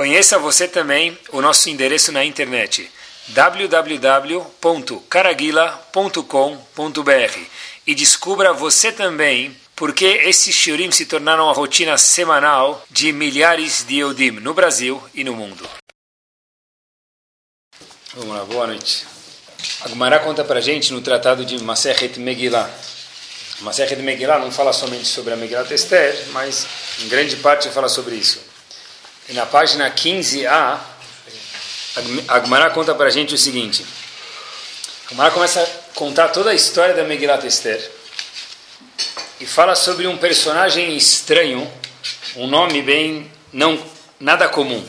Conheça você também o nosso endereço na internet www.caraguila.com.br e descubra você também porque esses shiurim se tornaram a rotina semanal de milhares de Eudim no Brasil e no mundo. Vamos lá, boa noite. A Gumara conta para gente no tratado de Masechet Megillah. Masechet Megillah não fala somente sobre a Megillah Esther, mas em grande parte fala sobre isso. E na página 15a, a conta para gente o seguinte. A começa a contar toda a história da Megillah Esther e fala sobre um personagem estranho, um nome bem não nada comum.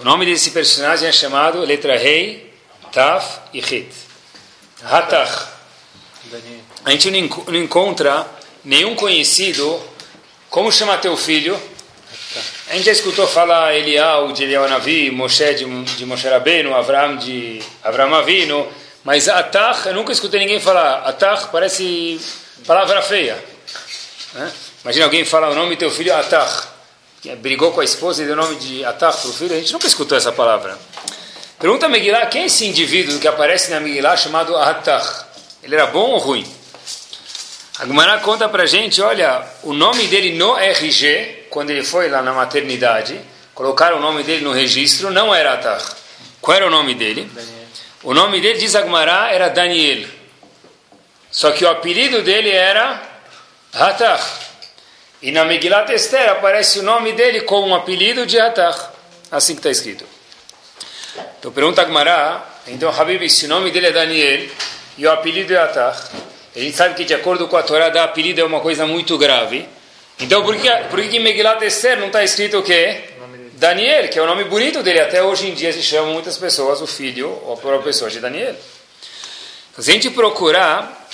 O nome desse personagem é chamado letra rei Taf e Hit. Hatach. A gente não encontra nenhum conhecido. Como chama teu filho? A gente já escutou falar Elial de Elial Navi, Moshe de, de Moshe Rabbeinu, Avram de Avram Avino, mas Atach, eu nunca escutei ninguém falar. Atach parece palavra feia. Né? Imagina alguém falar o nome do teu filho Atach, que brigou com a esposa e deu o nome de Atach para o filho, a gente nunca escutou essa palavra. Pergunta a Megillah, quem é esse indivíduo que aparece na Megillah chamado Atach? Ele era bom ou ruim? A Gemara conta pra gente, olha, o nome dele no RG, quando ele foi lá na maternidade, colocaram o nome dele no registro, não era Atach. Qual era o nome dele? Daniel. O nome dele, diz a Gemara, era Daniel. Só que o apelido dele era Atach. E na Megillah Esther aparece o nome dele com um apelido de Atach. Assim que está escrito. Então pergunta a Gmará, então Habib, se o nome dele é Daniel e o apelido é Atach, a gente sabe que de acordo com a Torá, dar apelido é uma coisa muito grave. Então por que, por que em Megilat Esther não está escrito o quê? Daniel, que é o nome bonito dele. Até hoje em dia se chamam muitas pessoas o filho ou a própria pessoa de Daniel. Se a gente procurar,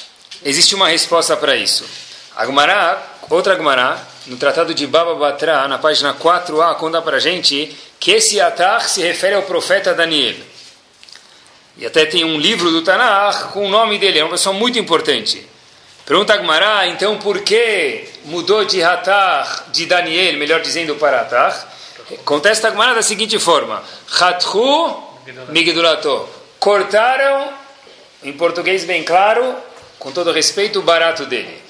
existe uma resposta para isso. A Gmará, outra Gmará, no Tratado de Baba Batra, na página 4a, conta para gente que esse Atar se refere ao profeta Daniel. E até tem um livro do Tanakh com o nome dele, é uma pessoa muito importante. Pergunta Agmará, então por que mudou de Atar, de Daniel, melhor dizendo, para Atar? Contesta Agmará da seguinte forma: Hathu Migdulato. Cortaram, em português bem claro, com todo respeito, o barato dele.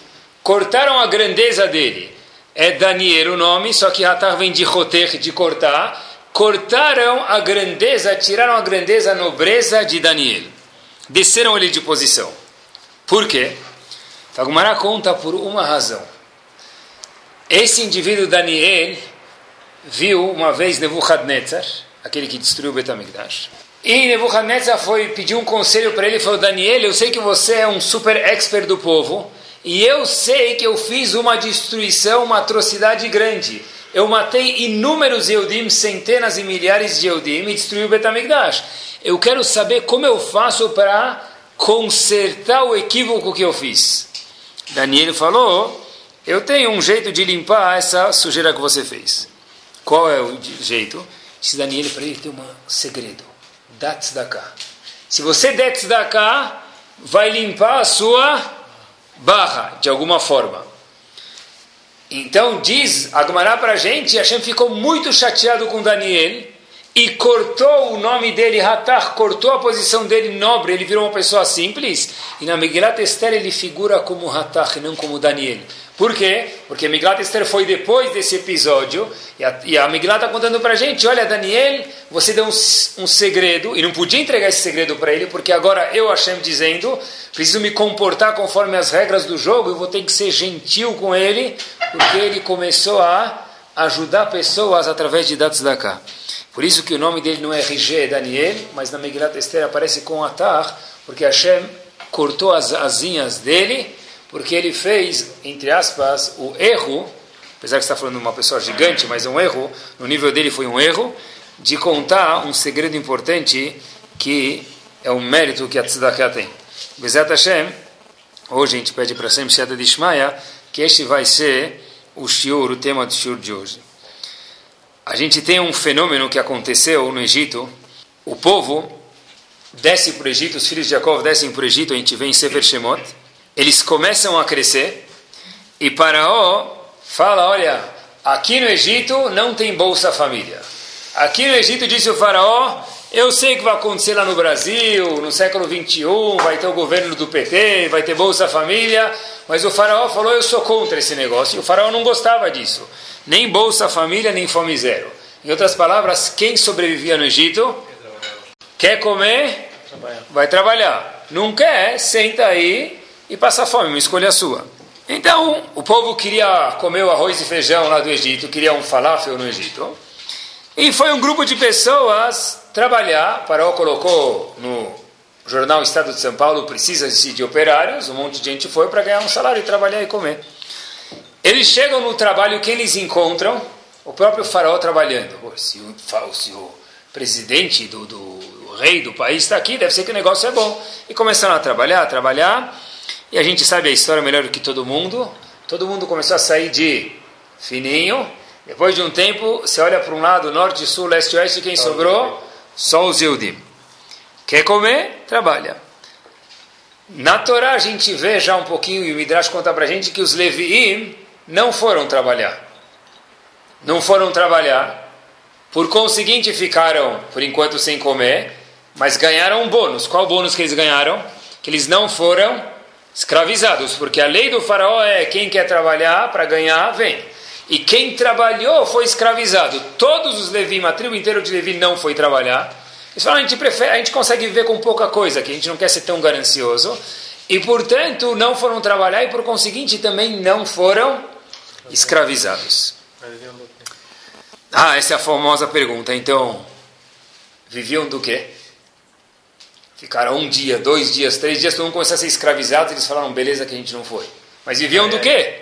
Cortaram a grandeza dele. É Daniel o nome, só que Hatar vem de roter, de cortar cortaram a grandeza, tiraram a grandeza, a nobreza de Daniel. Desceram ele de posição. Por quê? Tagumara conta por uma razão. Esse indivíduo Daniel viu uma vez Nebuchadnezzar, aquele que destruiu Betamigdash. E Nebuchadnezzar foi pedir um conselho para ele e falou: Daniel, eu sei que você é um super expert do povo, e eu sei que eu fiz uma destruição, uma atrocidade grande eu matei inúmeros Eudim, centenas e milhares de Eudim e destruí o Betamigdash. Eu quero saber como eu faço para consertar o equívoco que eu fiz. Daniel falou, eu tenho um jeito de limpar essa sujeira que você fez. Qual é o jeito? Disse Daniel para ele, tem um segredo. Dá tzedakah. Se você der tzedakah, vai limpar a sua barra, de alguma forma. Então diz Agmará para a gente, Hashem ficou muito chateado com Daniel e cortou o nome dele, Hatar, cortou a posição dele nobre, ele virou uma pessoa simples. E na Megillat Esther ele figura como Hatar e não como Daniel. Por quê? Porque Megillat Esther foi depois desse episódio e a, e a Megillat está contando para a gente, olha Daniel, você deu um, um segredo e não podia entregar esse segredo para ele porque agora eu, Hashem, dizendo, preciso me comportar conforme as regras do jogo, eu vou ter que ser gentil com ele porque ele começou a ajudar pessoas através de dados da cá. Por isso que o nome dele não é RG Daniel, mas na Megillat Esther aparece com Atar, porque Hashem cortou as asinhas dele, porque ele fez, entre aspas, o erro, apesar que está falando de uma pessoa gigante, mas é um erro, no nível dele foi um erro, de contar um segredo importante que é um mérito que a Tzedakah tem. Bezat Hashem, hoje a gente pede para sempre Siyata de Ishmael, que este vai ser o shiur, o tema do shiur de hoje. A gente tem um fenômeno que aconteceu no Egito. O povo desce para o Egito, os filhos de Jacob descem para o Egito, a gente vê em Sefer Shemot. Eles começam a crescer e Paraó fala, olha, aqui no Egito não tem Bolsa Família. Aqui no Egito, disse o faraó, eu sei que vai acontecer lá no Brasil, no século 21, vai ter o governo do PT, vai ter Bolsa Família, mas o faraó falou, eu sou contra esse negócio. E o faraó não gostava disso. Nem Bolsa Família, nem Fome Zero. Em outras palavras, quem sobrevivia no Egito? Quer comer? Vai trabalhar. Não quer? Senta aí e passa fome, uma escolha sua. Então, o povo queria comer o arroz e feijão lá do Egito, queria um falafel no Egito. E foi um grupo de pessoas trabalhar. Paró colocou no jornal Estado de São Paulo: precisa-se de operários. Um monte de gente foi para ganhar um salário e trabalhar e comer. Eles chegam no trabalho, quem eles encontram? O próprio faraó trabalhando. Se o, se o presidente do, do rei do país está aqui, deve ser que o negócio é bom. E começaram a trabalhar, a trabalhar. E a gente sabe a história melhor do que todo mundo. Todo mundo começou a sair de fininho depois de um tempo, você olha para um lado, norte, sul, leste, oeste, quem sobrou? Só os Yudim. Quer comer? Trabalha. Na Torá a gente vê já um pouquinho, e o Midrash conta para a gente que os Leviim não foram trabalhar. Não foram trabalhar. Por conseguinte, ficaram, por enquanto, sem comer, mas ganharam um bônus. Qual bônus que eles ganharam? Que eles não foram escravizados, porque a lei do faraó é quem quer trabalhar para ganhar, vem. E quem trabalhou foi escravizado. Todos os Levim, a tribo inteira de Levi não foi trabalhar. Eles falam, a gente, prefere, a gente consegue viver com pouca coisa, que a gente não quer ser tão ganancioso. E, portanto, não foram trabalhar e, por conseguinte, também não foram escravizados. Ah, essa é a famosa pergunta. Então, viviam do quê? Ficaram um dia, dois dias, três dias, todo mundo começou a ser escravizado e eles falaram, beleza que a gente não foi. Mas viviam do quê?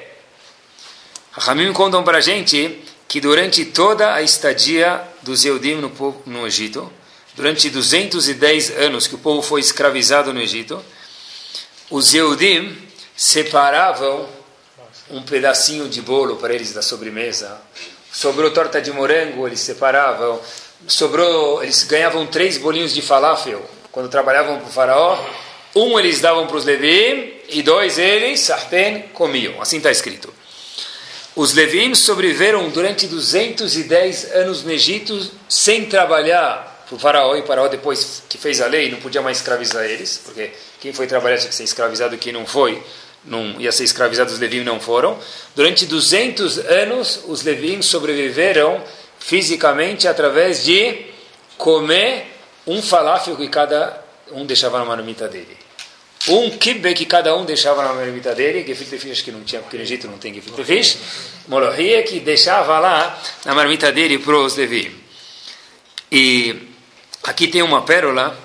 Ramim contam para a gente que durante toda a estadia dos Eudim no, no Egito, durante 210 anos que o povo foi escravizado no Egito, os Eudim separavam um pedacinho de bolo para eles da sobremesa. Sobrou torta de morango, eles separavam. Sobrou, eles ganhavam três bolinhos de falafel quando trabalhavam para o faraó. Um eles davam para os Levim e dois eles, sarpen, comiam. Assim está escrito. Os Levim sobreviveram durante 210 anos no Egito sem trabalhar para o faraó, e o faraó depois que fez a lei não podia mais escravizar eles, porque quem foi trabalhar tinha que ser escravizado, quem não foi não ia ser escravizado, os Levim não foram. Durante 200 anos os Levim sobreviveram fisicamente através de comer um falafel que cada um deixava na marmita dele. Um kibbe que cada um deixava na marmita dele, gefilte fish que não tinha, porque no Egito não tem gefilte fish, que deixava lá na marmita dele para os Levi. E aqui tem uma pérola,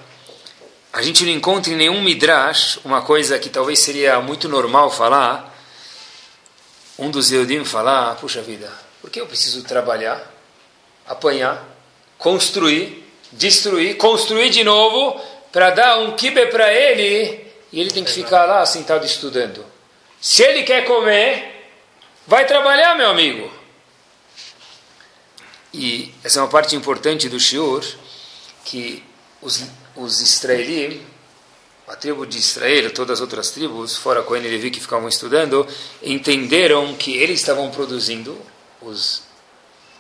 a gente não encontra em nenhum midrash uma coisa que talvez seria muito normal falar, um dos Eudim falar, puxa vida, por que eu preciso trabalhar, apanhar, construir, destruir, construir de novo, para dar um kibe para ele e ele tem que ficar lá sentado estudando. Se ele quer comer, vai trabalhar, meu amigo. E essa é uma parte importante do Shiur, que os, os israelis, a tribo de Israel, todas as outras tribos, fora Cohen e Levi que ficavam estudando, entenderam que eles estavam produzindo, os,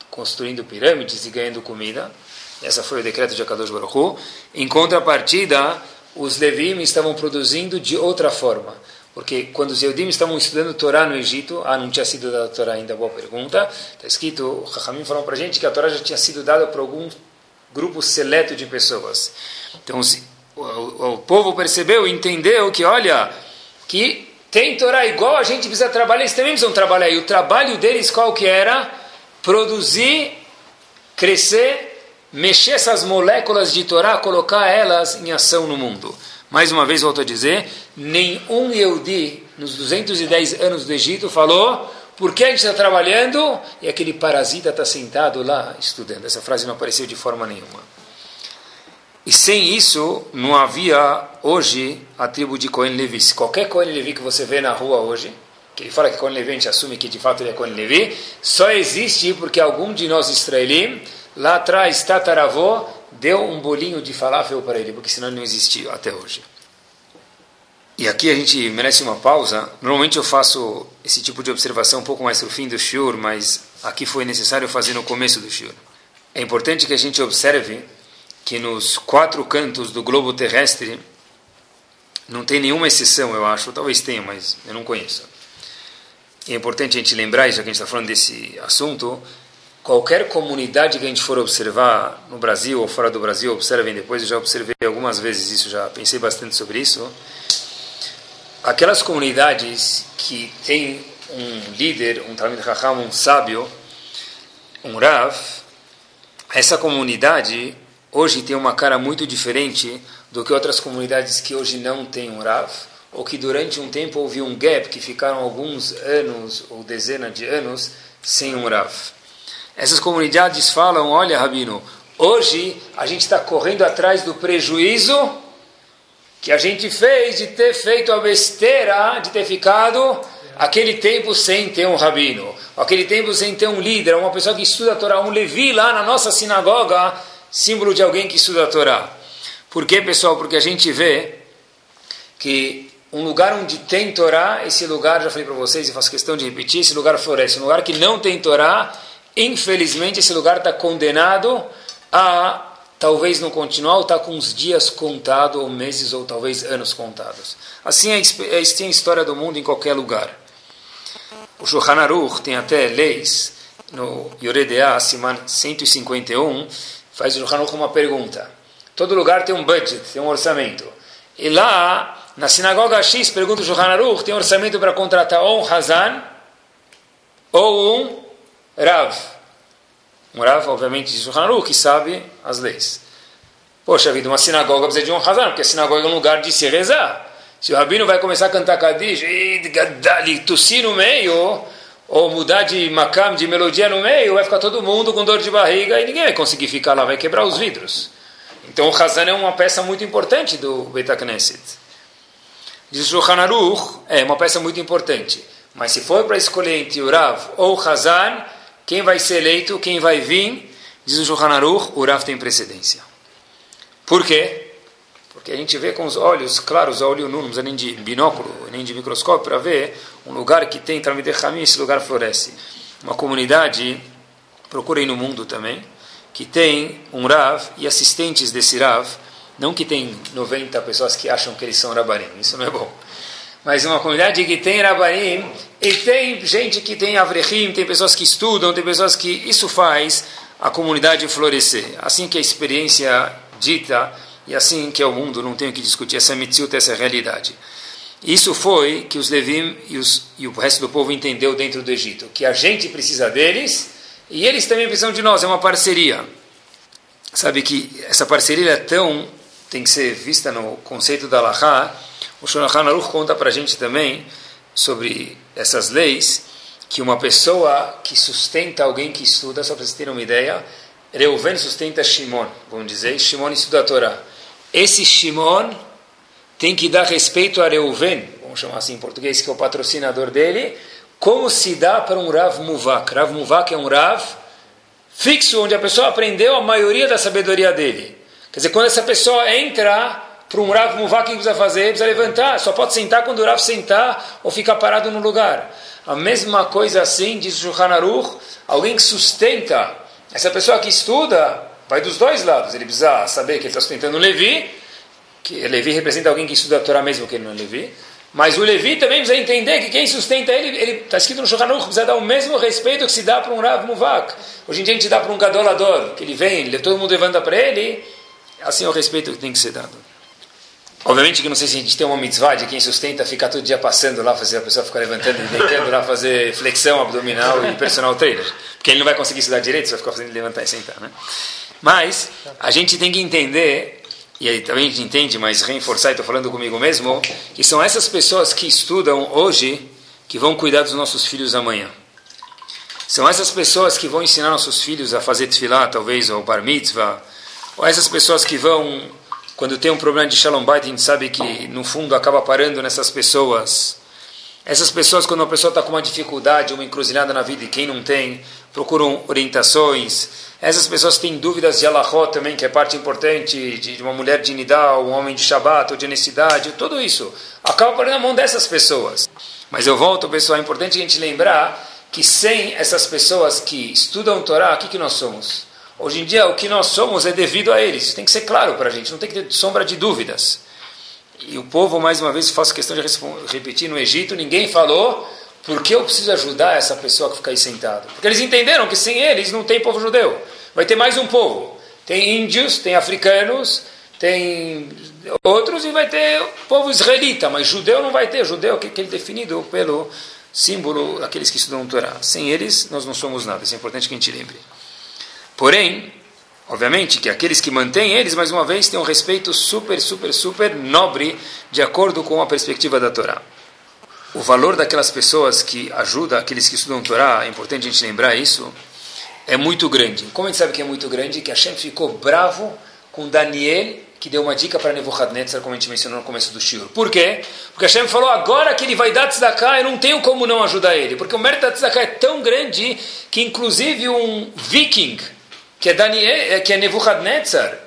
construindo pirâmides e ganhando comida. Essa foi o decreto de Akadosh Baruch Hu. Em contrapartida, os Levim estavam produzindo de outra forma. Porque quando os Yehudim estavam estudando Torá no Egito, ah, não tinha sido dada a Torá ainda, boa pergunta. Está escrito, Rahamim falou para a gente que a Torá já tinha sido dada para algum grupo seleto de pessoas. Então o, o, o povo percebeu, entendeu que, olha, que tem Torá igual a gente precisa trabalhar, eles também precisam trabalhar. E o trabalho deles qual que era? Produzir, crescer mexer essas moléculas de Torá, colocar elas em ação no mundo. Mais uma vez volto a dizer, nenhum Yehudi nos 210 anos do Egito falou por que a gente está trabalhando e aquele parasita está sentado lá estudando. Essa frase não apareceu de forma nenhuma. E sem isso, não havia hoje a tribo de Cohen Levi. Se qualquer Cohen Levi que você vê na rua hoje, que ele fala que Cohen Levi, a gente assume que de fato ele é Cohen Levi, só existe porque algum de nós israelim lá atrás, tataravó, deu um bolinho de falafel para ele, porque senão ele não existiu até hoje. E aqui a gente merece uma pausa. Normalmente eu faço esse tipo de observação um pouco mais no fim do shiur, mas aqui foi necessário fazer no começo do shiur. é importante que a gente observe que nos quatro cantos do globo terrestre não tem nenhuma exceção, eu acho, talvez tenha, mas eu não conheço. É importante a gente lembrar, já que a gente está falando desse assunto, qualquer comunidade que a gente for observar no Brasil ou fora do Brasil, observem depois, eu já observei algumas vezes isso, já pensei bastante sobre isso. Aquelas comunidades que têm um líder, um Talmud Raham, um sábio, um Rav, essa comunidade hoje tem uma cara muito diferente do que outras comunidades que hoje não têm um Rav, ou que durante um tempo houve um gap, que ficaram alguns anos ou dezenas de anos sem um Rav. Essas comunidades falam, olha Rabino, hoje a gente está correndo atrás do prejuízo que a gente fez de ter feito a besteira, de ter ficado aquele tempo sem ter um rabino, aquele tempo sem ter um líder, uma pessoa que estuda a Torá, um levi lá na nossa sinagoga, símbolo de alguém que estuda a Torá. Por quê, pessoal? Porque a gente vê que um lugar onde tem Torá, esse lugar, já falei para vocês e faço questão de repetir, esse lugar floresce. Um lugar que não tem Torá, infelizmente esse lugar está condenado a talvez não continuar ou está com uns dias contados, ou meses, ou talvez anos contados. Assim é, é a história do mundo em qualquer lugar. O Shulchan Aruch tem até leis, no Yoredea, Siman 151, faz o Shulchan Aruch uma pergunta. Todo lugar tem um budget, tem um orçamento. E lá, na sinagoga X, pergunta o Shulchan Aruch, tem um orçamento para contratar ou um Hazan ou um Rav. Um Rav, obviamente, de Shulchan que sabe as leis. Poxa vida, uma sinagoga precisa de um Hazan, porque a sinagoga é um lugar de se rezar. Se o rabino vai começar a cantar Kadish e tossir no meio, ou mudar de macam, de melodia no meio, vai ficar todo mundo com dor de barriga e ninguém vai conseguir ficar lá, vai quebrar os vidros. Então o Hazan é uma peça muito importante do Beit. Diz o Aruch, é uma peça muito importante. Mas se for para escolher entre o Rav ou o Hazan, quem vai ser eleito, quem vai vir, diz o Shulchan Aruch, o Rav tem precedência. Por quê? Porque a gente vê com os olhos claros, olho nu, não precisa nem de binóculo, nem de microscópio, para ver um lugar que tem Talmud Hamim, esse lugar floresce. Uma comunidade, procurem no mundo também, que tem um Rav e assistentes desse Rav, não que tem 90 pessoas que acham que eles são Rabarim, isso não é bom. Mas uma comunidade que tem Rabarim e tem gente que tem Avrechim, tem pessoas que estudam, tem pessoas que... Isso faz a comunidade florescer. Assim que a experiência dita e assim que é o mundo, não tenho que discutir essa mitzvot, essa realidade. Isso foi que os Levim e, os, e o resto do povo entendeu dentro do Egito, que a gente precisa deles e eles também precisam de nós, é uma parceria. Sabe que essa parceria é tão, tem que ser vista no conceito da Lahá, o Shulchan Aruch conta para a gente também sobre essas leis, que uma pessoa que sustenta alguém que estuda, só para vocês terem uma ideia, Reuven sustenta Shimon, vamos dizer, Shimon estuda a Torá. Esse Shimon tem que dar respeito a Reuven, vamos chamar assim em português, que é o patrocinador dele, como se dá para um Rav Muvak. Rav Muvak é um Rav fixo, onde a pessoa aprendeu a maioria da sabedoria dele. Quer dizer, quando essa pessoa entra para um Rav Muvak, o que precisa fazer? Precisa levantar, só pode sentar quando o Rav sentar ou ficar parado no lugar. A mesma coisa assim, diz o Aruch, alguém que sustenta, essa pessoa que estuda, Vai dos dois lados. Ele precisa saber que ele está sustentando um Levi, que Levi representa alguém que estuda a Torá mesmo que ele não é Levi. Mas o Levi também precisa entender que quem sustenta ele, ele está escrito no Shulchan precisa dar o mesmo respeito que se dá para um Rav Muvak. Hoje em dia a gente dá para um Gadolador, que ele vem, todo mundo levanta para ele, assim é o respeito que tem que ser dado. Obviamente que não sei se a gente tem uma mitzvah de quem sustenta ficar todo dia passando lá, fazer a pessoa ficar levantando e deitando lá, fazer flexão abdominal e personal trainer. Porque ele não vai conseguir estudar direito, só ficar fazendo levantar e sentar, né? Mas a gente tem que entender, e aí também a gente entende, mas reforçar, estou falando comigo mesmo, que são essas pessoas que estudam hoje que vão cuidar dos nossos filhos amanhã. São essas pessoas que vão ensinar nossos filhos a fazer tefilá, talvez, ou bar mitzvah, ou essas pessoas que vão, quando tem um problema de shalom bait, a gente sabe que no fundo acaba parando nessas pessoas. Essas pessoas, quando uma pessoa está com uma dificuldade, uma encruzilhada na vida, e quem não tem, procuram orientações. Essas pessoas têm dúvidas de Allahot também, que é parte importante de, uma mulher de Nidal, um homem de Shabbat, ou de honestidade, tudo isso. Acaba por na mão dessas pessoas. Mas eu volto, pessoal, é importante a gente lembrar que sem essas pessoas que estudam Torá, o que, que nós somos? Hoje em dia, o que nós somos é devido a eles. Isso tem que ser claro para a gente, não tem que ter sombra de dúvidas. E o povo, mais uma vez, faço questão de repetir, no Egito, ninguém falou por que eu preciso ajudar essa pessoa que fica aí sentado. Porque eles entenderam que sem eles não tem povo judeu. Vai ter mais um povo. Tem índios, tem africanos, tem outros e vai ter povo israelita, mas judeu não vai ter. Judeu é definido pelo símbolo daqueles que estudam Torá. Sem eles, nós não somos nada. Isso é importante que a gente lembre. Porém, obviamente que aqueles que mantêm eles, mais uma vez, têm um respeito super, super, super nobre de acordo com a perspectiva da Torá. O valor daquelas pessoas que ajudam aqueles que estudam Torá, é importante a gente lembrar isso, é muito grande. Como a gente sabe que é muito grande? Que Hashem ficou bravo com Daniel, que deu uma dica para Nebuchadnezzar, como a gente mencionou no começo do Shur. Por quê? Porque Hashem falou, agora que ele vai dar tzedakah, eu não tenho como não ajudar ele. Porque o mérito da tzedakah é tão grande que inclusive um viking, que é, Daniel, é, que é Nebuchadnezzar,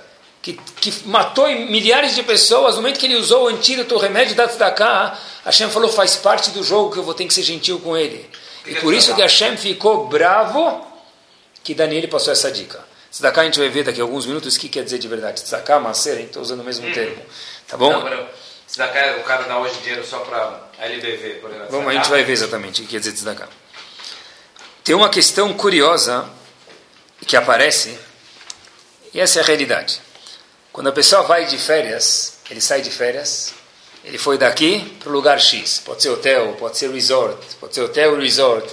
que, que matou milhares de pessoas, no momento que ele usou o antídoto, o remédio da tzedakah, Hashem falou, faz parte do jogo que eu vou ter que ser gentil com ele. E por isso que Hashem ficou bravo que Daniel passou essa dica. Tzedakah a gente vai ver daqui a alguns minutos o que quer dizer de verdade. Tzedakah, macer, a gente está usando o mesmo termo. Tá bom? Não, tzedakah, o cara dá hoje dinheiro só para LBV, por exemplo. Vamos, a gente vai ver exatamente o que quer dizer tzedakah. Tem uma questão curiosa que aparece, e essa é a realidade. Quando a pessoa vai de férias, ele sai de férias, ele foi daqui para o lugar X. Pode ser hotel, pode ser resort, pode ser hotel e resort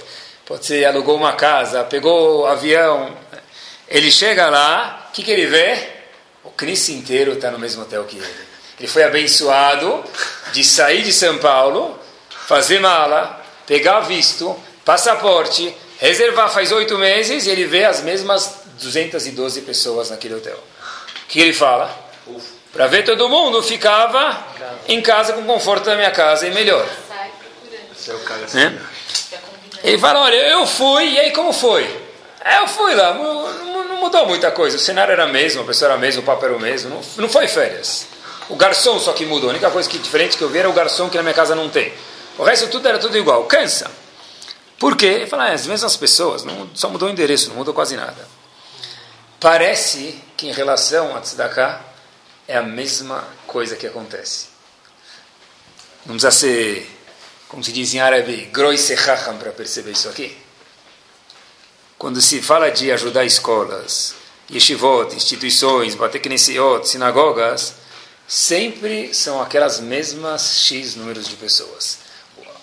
pode ser alugou uma casa, pegou avião. Ele chega lá, o que, que ele vê? O Cristo inteiro está no mesmo hotel que ele. Ele foi abençoado de sair de São Paulo, fazer mala, pegar visto, passaporte, reservar faz oito meses e ele vê as mesmas 212 pessoas naquele hotel. O que ele fala? Para ver todo mundo, ficava em casa com conforto da minha casa e melhor. É? Ele fala, olha, eu fui, e aí como foi? É, eu fui lá, não, mudou muita coisa, o cenário era o mesmo, a pessoa era a mesma, o papo era o mesmo, não, não foi férias. O garçom só que mudou, a única coisa que diferente que eu vi era o garçom que na minha casa não tem. O resto tudo era tudo igual, cansa. Por quê? Ele fala, ah, as mesmas pessoas, não, só mudou o endereço, não mudou quase nada. Parece que em relação a Tzedakah é a mesma coisa que acontece. Não precisa ser como se diz em árabe, groisechacham, para perceber isso aqui. Quando se fala de ajudar escolas, yeshivot, instituições, bateknesiot, sinagogas, sempre são aquelas mesmas X números de pessoas.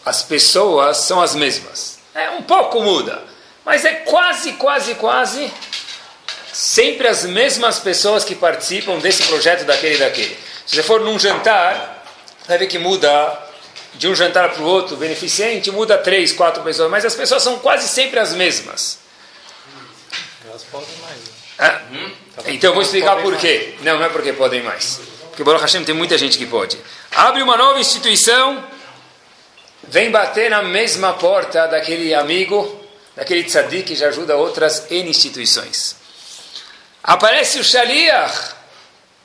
As pessoas são as mesmas. É um pouco muda, mas é quase, quase, quase sempre as mesmas pessoas que participam desse projeto, daquele e daquele. Se você for num jantar, vai ver que muda de um jantar para o outro, beneficente, muda três, quatro pessoas, mas as pessoas são quase sempre as mesmas. Elas podem mais. Né? Ah, hum? Então eu vou explicar por quê. Não, não é porque podem mais. Porque Baruch Hashem tem muita gente que pode. Abre uma nova instituição, vem bater na mesma porta daquele amigo, daquele tzadik que já ajuda outras instituições. Aparece o Shaliach,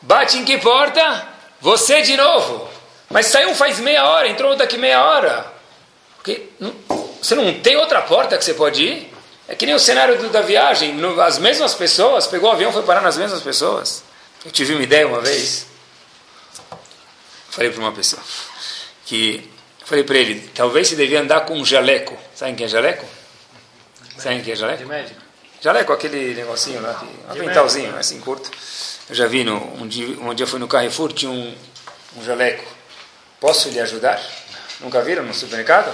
bate em que porta? Você de novo. Mas saiu faz meia hora, entrou daqui meia hora. Porque não, você não tem outra porta que você pode ir? É que nem o cenário do, da viagem. No, as mesmas pessoas, pegou o avião foi parar nas mesmas pessoas. Eu tive uma ideia uma vez. Falei para uma pessoa que falei para ele, talvez você devia andar com um jaleco. Sabe quem é jaleco? Sabe quem é jaleco? De médico. Jaleco, aquele negocinho lá, um aventalzinho, assim curto. Eu já vi no, um dia, um dia fui no Carrefour, tinha um, um jaleco Posso lhe ajudar? Nunca viram no supermercado?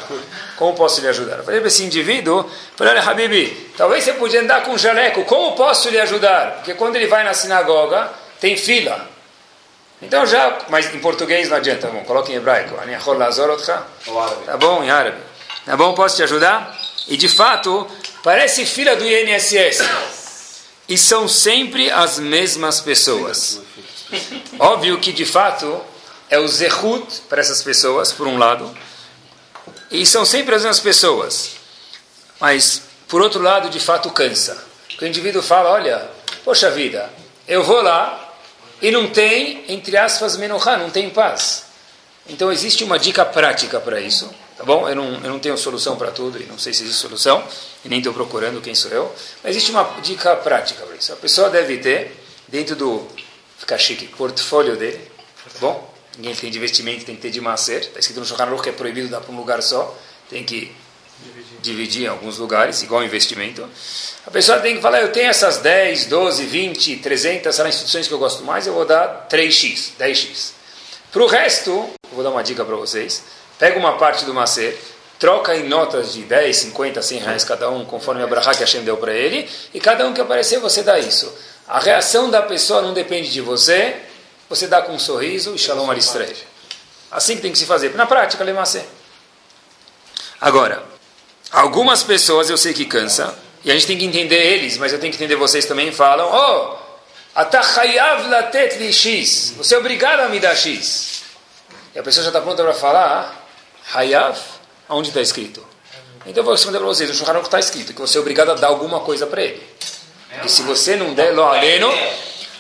Como posso lhe ajudar? Eu falei para esse indivíduo, falei, olha, Habibi, talvez você podia andar com um jaleco, como posso lhe ajudar? Porque quando ele vai na sinagoga, tem fila. Então já, mas em português não adianta, bom, coloque em hebraico. Tá bom, em árabe. Tá bom, posso te ajudar? E de fato, parece fila do INSS. E são sempre as mesmas pessoas. Óbvio que de fato é o zehut para essas pessoas, por um lado, e são sempre as mesmas pessoas. Mas, por outro lado, de fato cansa. Porque o indivíduo fala, olha, poxa vida, eu vou lá e não tem, entre aspas, menorá, não tem paz. Então existe uma dica prática para isso, tá bom? Eu não, eu não tenho solução para tudo e não sei se existe solução, e nem estou procurando quem sou eu. Mas existe uma dica prática para isso. A pessoa deve ter, dentro do, ficar chique, portfólio dele, tá bom? Ninguém tem de investimento, tem que ter de macer. Está escrito no Shulchan que é proibido dar para um lugar só. Tem que dividir. em alguns lugares, igual investimento. A pessoa tem que falar, eu tenho essas 10, 12, 20, 300, são instituições que eu gosto mais, eu vou dar 3x, 10x. Para o resto, vou dar uma dica para vocês. Pega uma parte do macer, troca em notas de 10, 50, 100 reais cada um, conforme a brahá que Hashem deu para ele, e cada um que aparecer você dá isso. A reação da pessoa não depende de você, você dá com um sorriso e shalom aristrei. Assim que tem que se fazer. Na prática, lemacê. Agora, algumas pessoas eu sei que cansa, e a gente tem que entender eles, mas eu tenho que entender vocês também, falam, oh, atachayav latet li x, você é obrigado a me dar x. E a pessoa já está pronta para falar, hayav, aonde está escrito? Então eu vou responder para vocês, o Shulchan está escrito, que você é obrigado a dar alguma coisa para ele. E se você não der lo aleno,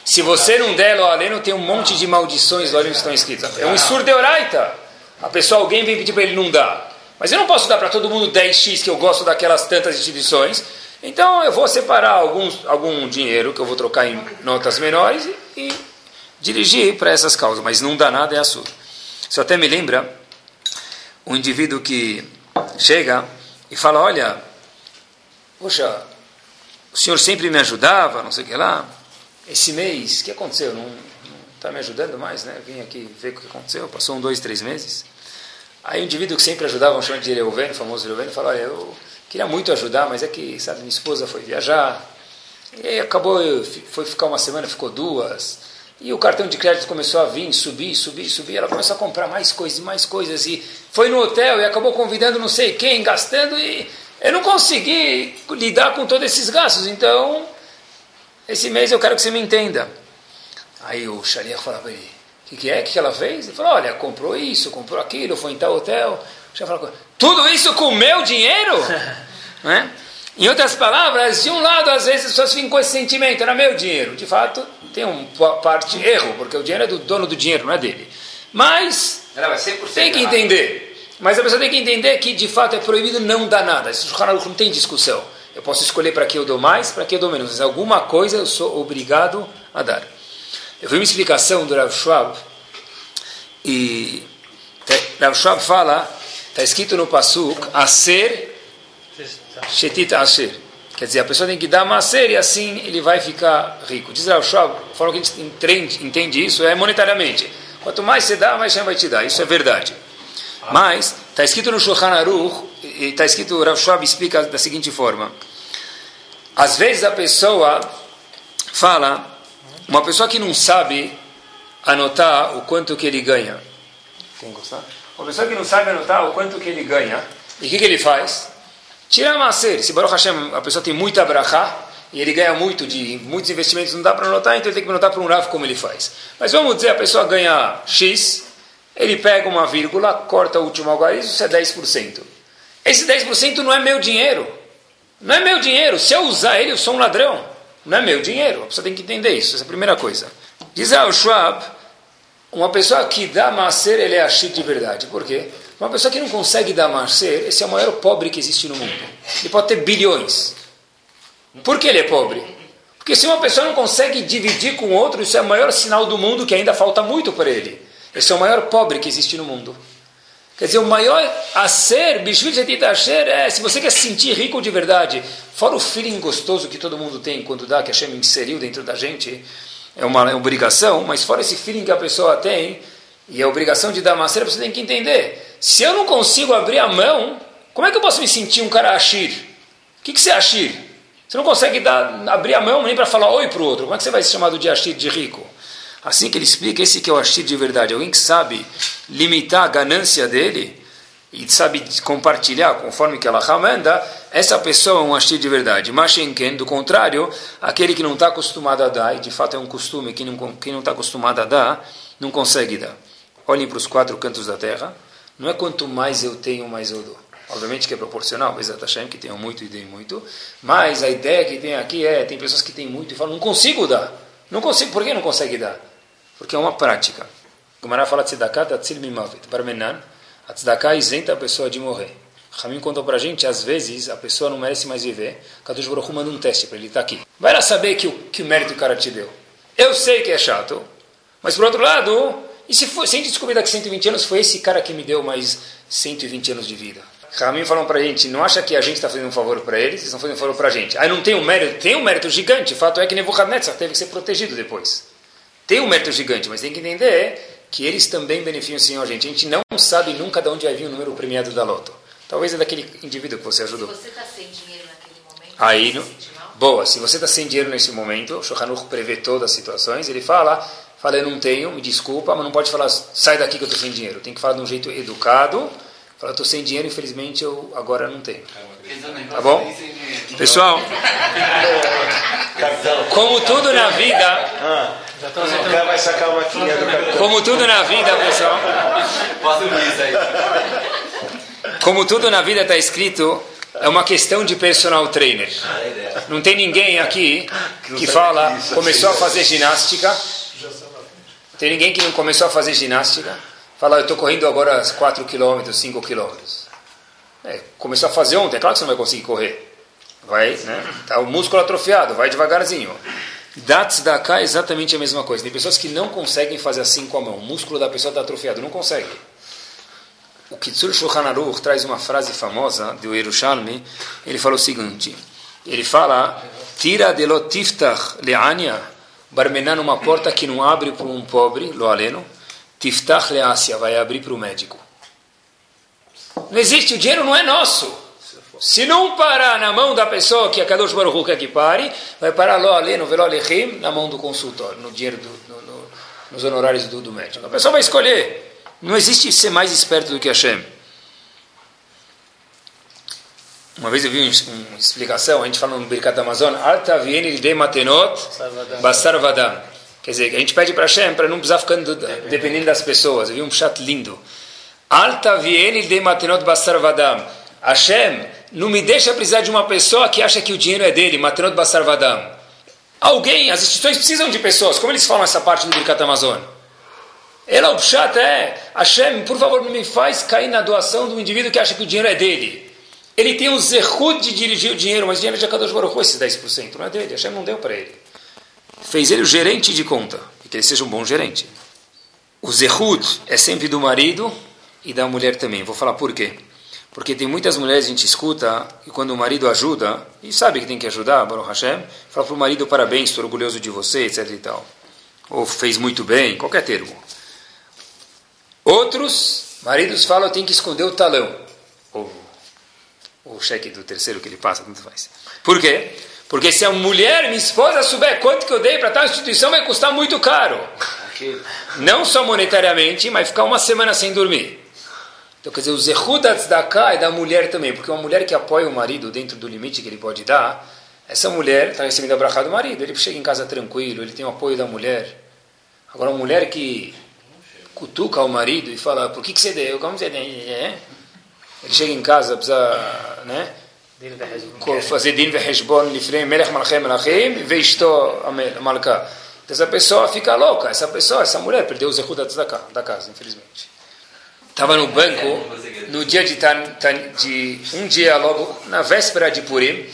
se você não der lo aleno, tem um monte de maldições lo aleno que estão escritas. É um surdeoraita. A pessoa, alguém vem pedir para ele não dar. Mas eu não posso dar para todo mundo 10x que eu gosto daquelas tantas instituições. Então eu vou separar alguns, algum dinheiro que eu vou trocar em notas menores e, e dirigir para essas causas. Mas não dá nada, é assunto. Isso até me lembra um indivíduo que chega e fala: Olha, poxa, o senhor sempre me ajudava, não sei o que lá. Esse mês, o que aconteceu? Não está me ajudando mais, né? Vim aqui ver o que aconteceu. Passou um, dois, três meses. Aí o indivíduo que sempre ajudava, chama de Reuven, o famoso Reuven, falou, olha, eu queria muito ajudar, mas é que, sabe, minha esposa foi viajar. E aí acabou, foi ficar uma semana, ficou duas. E o cartão de crédito começou a vir, subir, subir, subir. Ela começou a comprar mais coisas e mais coisas. E foi no hotel e acabou convidando não sei quem, gastando. E eu não consegui lidar com todos esses gastos, então esse mês eu quero que você me entenda. Aí o Shaliach falava para ele, o que, que, é que ela fez? Ele falou, olha, comprou isso, comprou aquilo, foi em tal hotel. O falou, tudo isso com meu dinheiro? né? Em outras palavras, de um lado, às vezes as pessoas ficam com esse sentimento, era meu dinheiro. De fato, tem uma parte erro, porque o dinheiro é do dono do dinheiro, não é dele. Mas, tem que entender. Mas a pessoa tem que entender que de fato é proibido não dar nada. Isso não tem discussão. Eu posso escolher para que eu dou mais, para que eu dou menos. Mas alguma coisa eu sou obrigado a dar. Eu vi uma explicação do Rav Schwab. E Rav Schwab fala, está escrito no Pasuk, Aser Shetit Asher. Quer dizer, a pessoa tem que dar macer e assim ele vai ficar rico. Diz Rav Schwab, a forma que a gente entende, entende isso é monetariamente. Quanto mais você dá, mais Hashem vai te dar. Isso é verdade. Mas está escrito no Shulchan Aruch, está escrito, Rav Schwab explica da seguinte forma. Às vezes a pessoa fala, uma pessoa que não sabe anotar o quanto que ele ganha. Tem gostar? Uma pessoa que não sabe anotar o quanto que ele ganha, e o que, que ele faz? Tira macer. Se Baruch Hashem, a pessoa tem muita brachá, e ele ganha muito de muitos investimentos, não dá para anotar, então ele tem que anotar para um Rav como ele faz. Mas vamos dizer, a pessoa ganha X, ele pega uma vírgula, corta o último algarismo, isso é 10%. Esse 10% não é meu dinheiro. Não é meu dinheiro. Se eu usar ele, eu sou um ladrão. Não é meu dinheiro. Você tem que entender isso. Essa é a primeira coisa. Diz ao Schwab, uma pessoa que dá macer, ele é achid de verdade. Por quê? Uma pessoa que não consegue dar macer, esse é o maior pobre que existe no mundo. Ele pode ter bilhões. Por que ele é pobre? Porque se uma pessoa não consegue dividir com outro, isso é o maior sinal do mundo que ainda falta muito para ele. Esse é o maior pobre que existe no mundo. Quer dizer, o maior a ser, Bishvil Zetit Asher, é se você quer se sentir rico de verdade, fora o feeling gostoso que todo mundo tem quando dá, que a Hashem inseriu dentro da gente, é uma, é obrigação, mas fora esse feeling que a pessoa tem, e a obrigação de dar macer, você tem que entender. Se eu não consigo abrir a mão, como é que eu posso me sentir um cara Ashir? O que, que você é Ashir? Você não consegue dar, abrir a mão nem para falar oi para o outro. Como é que você vai se chamar de Ashir, de rico? Assim que ele explica, esse que é o Ashir de verdade. Alguém que sabe limitar a ganância dele e sabe compartilhar conforme que ela manda, essa pessoa é um Ashir de verdade. Mashenken, do contrário, aquele que não está acostumado a dar, e de fato é um costume, quem não, está acostumado a dar, não consegue dar. Olhem para os quatro cantos da terra. Não é quanto mais eu tenho, mais eu dou. Obviamente que é proporcional, Bezat Hashem, que tenham muito e deem muito. Mas a ideia que tem aqui é, tem pessoas que têm muito e falam, não consigo dar. Não consigo, por que não consegue dar? Porque é uma prática. Gumara fala Tzedakat Atzil Mimavet. Barmenan, A tzedakah isenta a pessoa de morrer. Ramim contou pra gente, às vezes a pessoa não merece mais viver, Kadosh Baruch manda um teste para ele estar tá aqui. Vai lá saber que o, que o mérito o cara te deu. Eu sei que é chato, mas por outro lado, e se, for, se a gente descobrir daqui 120 anos, foi esse cara que me deu mais 120 anos de vida. Ramim falou pra gente, não acha que a gente está fazendo um favor para eles, eles estão fazendo um favor para a gente. Aí não tem um mérito, tem um mérito gigante, o fato é que Nebuchadnezzar teve que ser protegido depois. Tem um mérito gigante, mas tem que entender que eles também beneficiam a gente. A gente não sabe nunca de onde vai vir o número premiado da loto. Talvez é daquele indivíduo que você ajudou. Se você está sem dinheiro naquele momento, Aí, no, boa, se você está sem dinheiro nesse momento, o Shohanur prevê todas as situações, ele fala, fala, eu não tenho, me desculpa, mas não pode falar, sai daqui que eu estou sem dinheiro. Tem que falar de um jeito educado, Fala, estou sem dinheiro, infelizmente eu agora não tenho. Tá bom? Pessoal, como tudo na vida. O cara vai sacar a maquininha do cartão. Como tudo na vida, pessoal. Posso isso aí. Como tudo na vida está escrito, é uma questão de personal trainer. Não tem ninguém aqui que fala, começou a fazer ginástica. Tem ninguém que não começou a fazer ginástica Fala, eu estou correndo agora 4 km, 5 km. É, começou a fazer ontem, é claro que você não vai conseguir correr. Vai, né? Tá o músculo atrofiado, vai devagarzinho. Da cá é exatamente a mesma coisa. Tem pessoas que não conseguem fazer assim com a mão. O músculo da pessoa está atrofiado, não consegue. O Kitsur Shulchan Aruch traz uma frase famosa do Yerushalmi. Ele fala o seguinte: ele fala, tira de lo tiftach leania, barmenar numa porta que não abre para um pobre, lo aleno, Tiftach Leácia vai abrir para o médico. Não existe, o dinheiro não é nosso. Se não parar na mão da pessoa que a Kadosh Baruch quer que pare, vai parar lá ali no Velo Alechim, na mão do consultório, no dinheiro, do, no, no, nos honorários do, do, médico. A pessoa vai escolher. Não existe ser mais esperto do que Hashem. Uma vez eu vi uma explicação, a gente fala no Birkat Amazon, Alta viene de matenot basar vadam. Quer dizer, a gente pede para Hashem para não precisar ficando dependendo das pessoas. Eu vi um chat lindo. Alta viene de matenot basar vadam. Hashem, não me deixa precisar de uma pessoa que acha que o dinheiro é dele, matenot basar vadam. Alguém, as instituições precisam de pessoas. Como eles falam essa parte do Birkat Amazon? Ela, o chat é, Hashem, por favor, não me faz cair na doação do indivíduo que acha que o dinheiro é dele. Ele tem o zerhut de dirigir o dinheiro, mas o dinheiro de Akadosh Baruch esses 10%, não é dele. Hashem não deu para ele fez ele o gerente de conta, e que ele seja um bom gerente. O zehut é sempre do marido e da mulher também. Vou falar por quê. Porque tem muitas mulheres, a gente escuta, e quando o marido ajuda, e sabe que tem que ajudar, Baruch Hashem, fala para o marido, parabéns, estou orgulhoso de você, etc e tal. Ou fez muito bem, qualquer termo. Outros maridos falam, tem que esconder o talão. Ou o cheque do terceiro que ele passa, tanto faz. Por quê? Porque se a mulher, minha esposa, souber quanto que eu dei para tal instituição, vai custar muito caro. Não só monetariamente, mas ficar uma semana sem dormir. Então, quer dizer, o da cá é da mulher também, porque uma mulher que apoia o marido dentro do limite que ele pode dar, essa mulher está recebendo a brachá do marido. Ele chega em casa tranquilo, ele tem o apoio da mulher. Agora, uma mulher que cutuca o marido e fala, por que, que você deu? Como você deu? É? Ele chega em casa, precisa, né? fazer din veheshbon lifnei melech malchem melachim veishto malka. Essa pessoa fica louca, essa pessoa, essa mulher perdeu o zehut da casa, infelizmente. Estava no banco, no dia de, de, um dia logo, na véspera de Purim,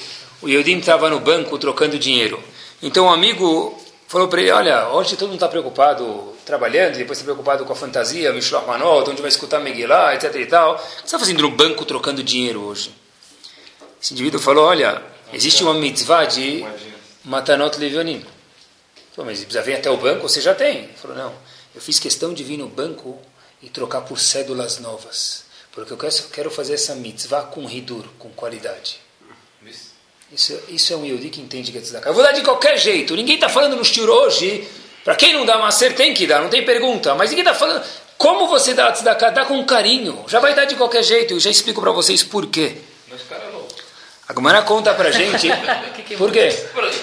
o Yodim estava no banco trocando dinheiro. Então um amigo falou para ele, olha, hoje todo mundo está preocupado trabalhando, depois está preocupado com a fantasia, Mishloach Manot, onde vai escutar Megillah, etc e tal. O que você está fazendo no banco trocando dinheiro hoje? Esse indivíduo falou, olha, existe uma mitzvah de matanot levionim. Mas precisa vir até o banco? Você já tem. Ele falou, não, eu fiz questão de vir no banco e trocar por cédulas novas. Porque eu quero fazer essa mitzvah com hidur, com qualidade. Isso, isso é um Yehudi que entende que é tzedakah. Eu vou dar de qualquer jeito. Ninguém está falando no shur hoje. Para quem não dá macer, tem que dar, não tem pergunta. Mas ninguém está falando. Como você dá tzedakah? Dá com carinho. Já vai dar de qualquer jeito. Eu já explico para vocês por quê. Mas cara. A Gumara conta pra gente. Por quê?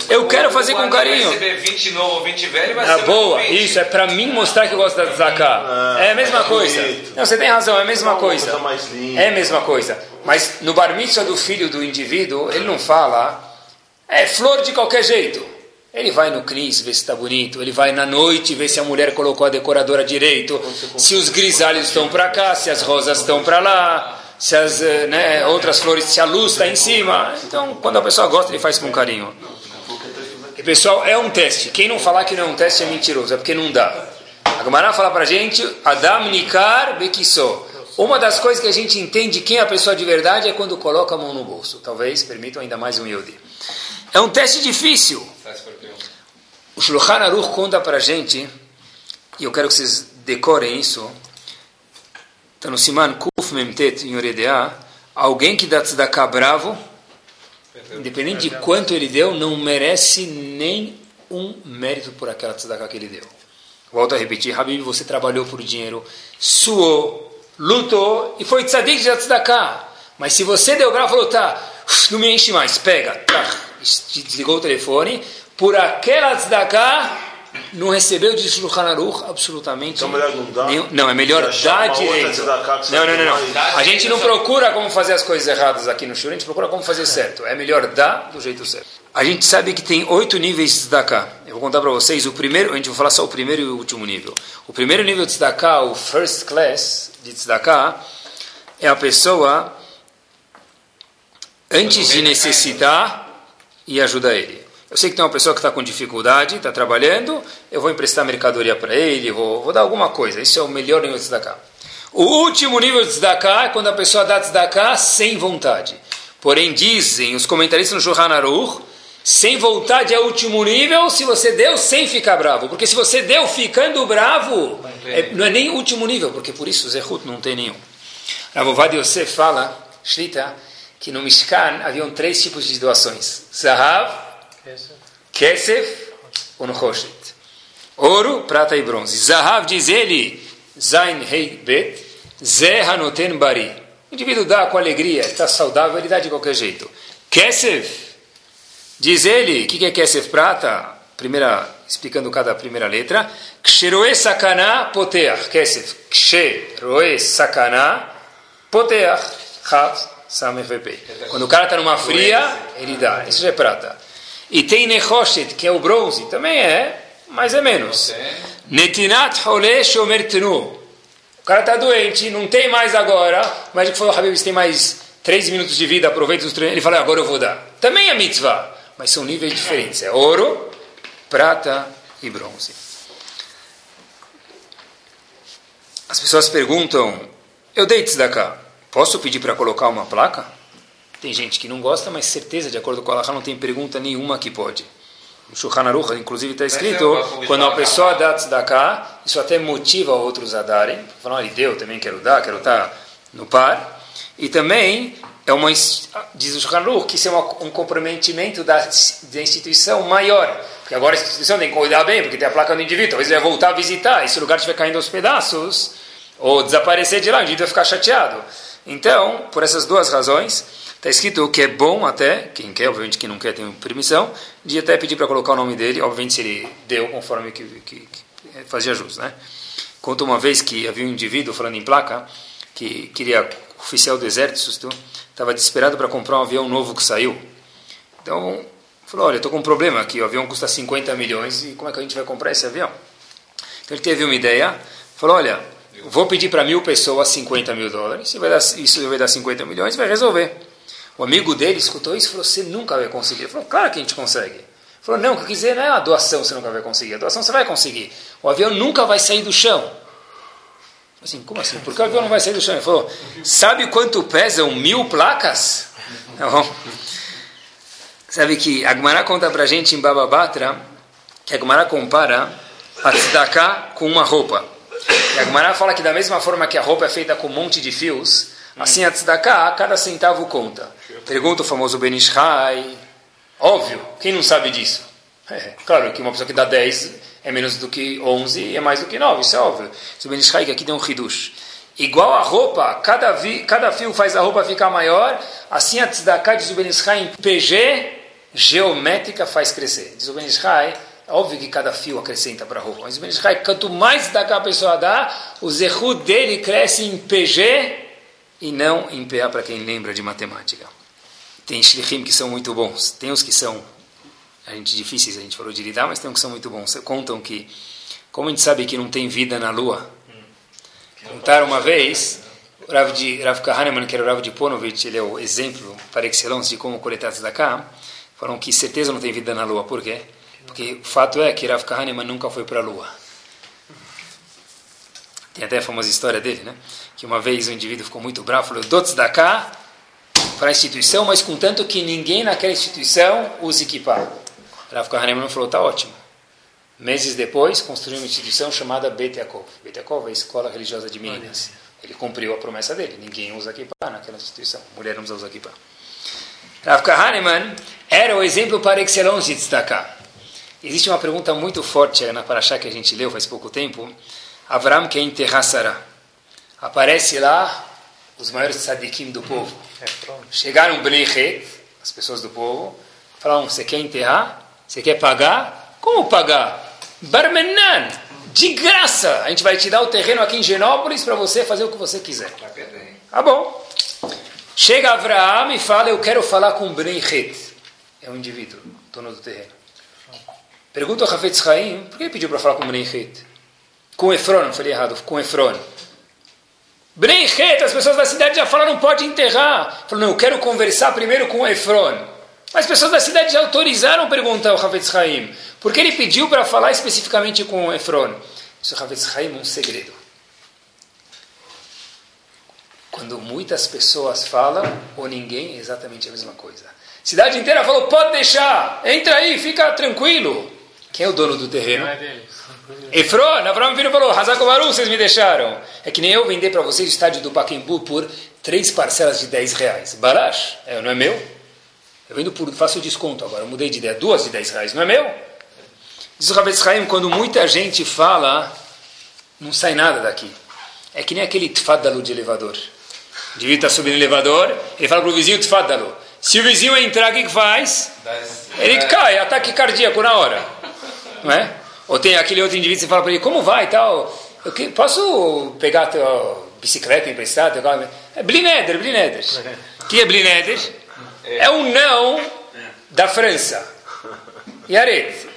Eu quero fazer com carinho. receber 20 novo ou 20 velho, vai Ah, ser boa, 20. isso é pra mim mostrar que eu gosto da Zaká. É a mesma coisa. Não, você tem razão, é a mesma coisa. É a mesma coisa. Mas no bar mitzvah do filho do indivíduo, ele não fala, é flor de qualquer jeito. Ele vai no CNIS ver se está bonito, ele vai na noite ver se a mulher colocou a decoradora direito, se os grisalhos estão para cá, se as rosas estão para lá, se as eh, né, outras flores, se a luz está em cima. Então, quando a pessoa gosta, ele faz com carinho. E pessoal, é um teste. Quem não falar que não é um teste é mentiroso, é porque não dá. A Gemara fala para gente, Adam Nikar Bekiso. Uma das coisas que a gente entende quem é a pessoa de verdade é quando coloca a mão no bolso. Talvez permitam ainda mais um Yodi. É um teste difícil. O Shulchan Aruch conta para gente, e eu quero que vocês decorem isso, está no Siman Kuf Memtet em Oredea, alguém que dá tzedakah bravo, independente de quanto ele deu, não merece nem um mérito por aquela tzedakah que ele deu. Volto a repetir, Habib, você trabalhou por dinheiro, suou, lutou e foi tzadik de tzedakah. Mas se você deu bravo, falou, tá, não me enche mais, pega, tá, desligou o telefone, por aquela tzedakah, não recebeu de Shulchan Aruch absolutamente Então melhor não dar? nenhum- Não, é melhor dar direito. Não, não, não, não. A gente não procura como fazer as coisas erradas aqui no Shur, a gente procura como fazer certo. É melhor dar do jeito certo. A gente sabe que tem oito níveis de tzedakah. Eu vou contar para vocês o primeiro, a gente vai falar só o primeiro e o último nível. O primeiro nível de tzedakah, o first class de tzedakah, é a pessoa antes de necessitar e ajuda ele. Eu sei que tem uma pessoa que está com dificuldade, está trabalhando, eu vou emprestar mercadoria para ele, vou, vou dar alguma coisa. Isso é o melhor nível de tzedakah. O último nível de tzedakah é quando a pessoa dá tzedakah sem vontade. Porém, dizem os comentaristas no Shulchan Aruch, sem vontade é o último nível se você deu sem ficar bravo. Porque se você deu ficando bravo, é- não é nem o último nível, porque por isso o Zehut não tem nenhum. Ravovad Yosef fala, Shlita, que no Mishkan haviam três tipos de doações. Zahav, Kesef ou Nochoshet. Ouro, prata e bronze. Zahav diz ele, Zain Hei Bet, Ze Hanoten Bari. O indivíduo dá com alegria, está saudável, ele dá de qualquer jeito. Kesef, diz ele, o que, que é Kesef prata? Primeira, explicando cada primeira letra. Ksheroe Sakana Poteach. Kesef. Ksheroe Sakana Poteach. Chav Samef VP. Quando o cara está numa fria, ele dá. Isso já é prata. E tem Nechoshet, que é o bronze, também é, mas é menos. Netinat Hole Shomer Tenu. O cara está doente, não tem mais agora. O médico falou, Habib, você tem mais três minutos de vida, aproveita os treinos. Ele falou, agora eu vou dar. Também é mitzvah, mas são níveis diferentes. É ouro, prata e bronze. As pessoas perguntam, eu dei tzedakah, posso pedir para colocar uma placa? Tem gente que não gosta, mas certeza, de acordo com a Allah, não tem pergunta nenhuma que pode. No Shulchan Aruch, inclusive, está escrito, quando a pessoa dá tzedakah, isso até motiva outros a darem. Falam, ele deu, também quero dar, quero estar no par. E também, é uma, diz o Shulchan Aruch, que isso é uma, um comprometimento da, da instituição maior. Porque agora a instituição tem que cuidar bem, porque tem a placa do indivíduo. Talvez ele vai voltar a visitar, e se o lugar estiver caindo aos pedaços, ou desaparecer de lá, o indivíduo vai ficar chateado. Então, por essas duas razões, está escrito que é bom até, quem quer, obviamente quem não quer tem permissão, de até pedir para colocar o nome dele, obviamente se ele deu conforme que, que, que fazia jus. Né? Conta uma vez que havia um indivíduo, falando em placa, que queria, oficial do exército, estava desesperado para comprar um avião novo que saiu. Então, falou, olha, estou com um problema aqui, o avião custa 50 milhões, e como é que a gente vai comprar esse avião? Então ele teve uma ideia, falou, olha, vou pedir para mil pessoas 50 mil dólares, vai, dar, isso vai dar 50 milhões, vai resolver. O amigo dele escutou isso e falou, você nunca vai conseguir. Ele falou, claro que a gente consegue. Ele falou, não, o que eu quis dizer não é a doação você nunca vai conseguir, a doação você vai conseguir. O avião nunca vai sair do chão. Assim, como assim? Por que o avião não vai sair do chão? Ele falou, sabe quanto pesam mil placas? Não. Sabe que a Gmará conta pra gente em Bababatra que a compara a tzedakah com uma roupa. E a fala que da mesma forma que a roupa é feita com um monte de fios, assim a tzedakah, cada centavo conta. Pergunta o famoso Benishai. Óbvio, quem não sabe disso? É, claro que uma pessoa que dá 10 é menos do que 11 e é mais do que 9, isso é óbvio. O Benishai que aqui tem um hidush. Igual a roupa, cada, vi, cada fio faz a roupa ficar maior, assim a tzedakah, diz o Benishai, em PG, geométrica faz crescer. Diz o Benishai, é óbvio que cada fio acrescenta para a roupa, mas o Benishai, quanto mais tzedakah a pessoa dá, o zehut dele cresce em PG e não em PA para quem lembra de matemática. Tem shlichim que são muito bons, tem os que são a gente difíceis, a gente falou de lidar, mas tem um que são muito bons. Contam que, como a gente sabe que não tem vida na Lua, contaram uma vez, o Rav, de, Rav Kahneman, que era o Rav de Ponovitch, ele é o exemplo para excelência de como coletar cá, falaram que certeza não tem vida na Lua. Por quê? Porque o fato é que Rav Kahneman nunca foi para a Lua. Tem até a famosa história dele, né? Que uma vez um indivíduo ficou muito bravo, falou, dots da cá para a instituição, mas contanto que ninguém naquela instituição use equipar. Rav Kahneman falou, tá ótimo. Meses depois, construiu uma instituição chamada Bet Yaakov. Bet Yaakov é a escola religiosa de meninas. Ele cumpriu a promessa dele. Ninguém usa kippah naquela instituição. Mulher não usar kippah. Rav Kahneman era o exemplo para excelência de destacar. Existe uma pergunta muito forte na Parashá que a gente leu faz pouco tempo. Avram quer enterrar Sarah. Aparece lá os maiores tzadikim do povo. Chegaram Bnei as pessoas do povo, falaram, você quer enterrar? Você quer pagar? Como pagar? Barmenan, de graça. A gente vai te dar o terreno aqui em Genópolis para você fazer o que você quiser. Tá bom. Chega Abraão e fala, eu quero falar com Bnei É um indivíduo, dono do terreno. Pergunta ao Hafetz Haim, por que ele pediu para falar com Bnei Com Efron, falei errado, com Efron. Bnei as pessoas da cidade já falaram, pode enterrar. Falou, não, eu quero conversar primeiro com Efron. As pessoas da cidade já autorizaram perguntar ao Havetz Haim. Porque ele pediu para falar especificamente com Efron. Isso é Havetz Haim um segredo. Quando muitas pessoas falam, ou ninguém, é exatamente a mesma coisa. Cidade inteira falou, pode deixar, entra aí, fica tranquilo. Quem é o dono do terreno? Não é deles. Efron, Avram virou e falou, Hazakovaru, vocês me deixaram. É que nem eu vender para vocês o estádio do Paquembu por três parcelas de 10 reais. Barash, é, não é meu? Eu vendo por, faço desconto agora, eu mudei de ideia, duas de 10 reais, não é meu? Diz o Ravetz Haim, quando muita gente fala, não sai nada daqui. É que nem aquele tfadalu de elevador. O indivíduo está subindo o elevador, ele fala para o vizinho tfadalu. Se o vizinho entrar, o que, que faz? Ele cai, ataque cardíaco na hora. Não é? Ou tem aquele outro indivíduo que fala para ele, como vai e tal? Eu que, posso pegar a tua bicicleta emprestada? É Blineder, Blineder. O que é Blineder? É um não da França. Yaret.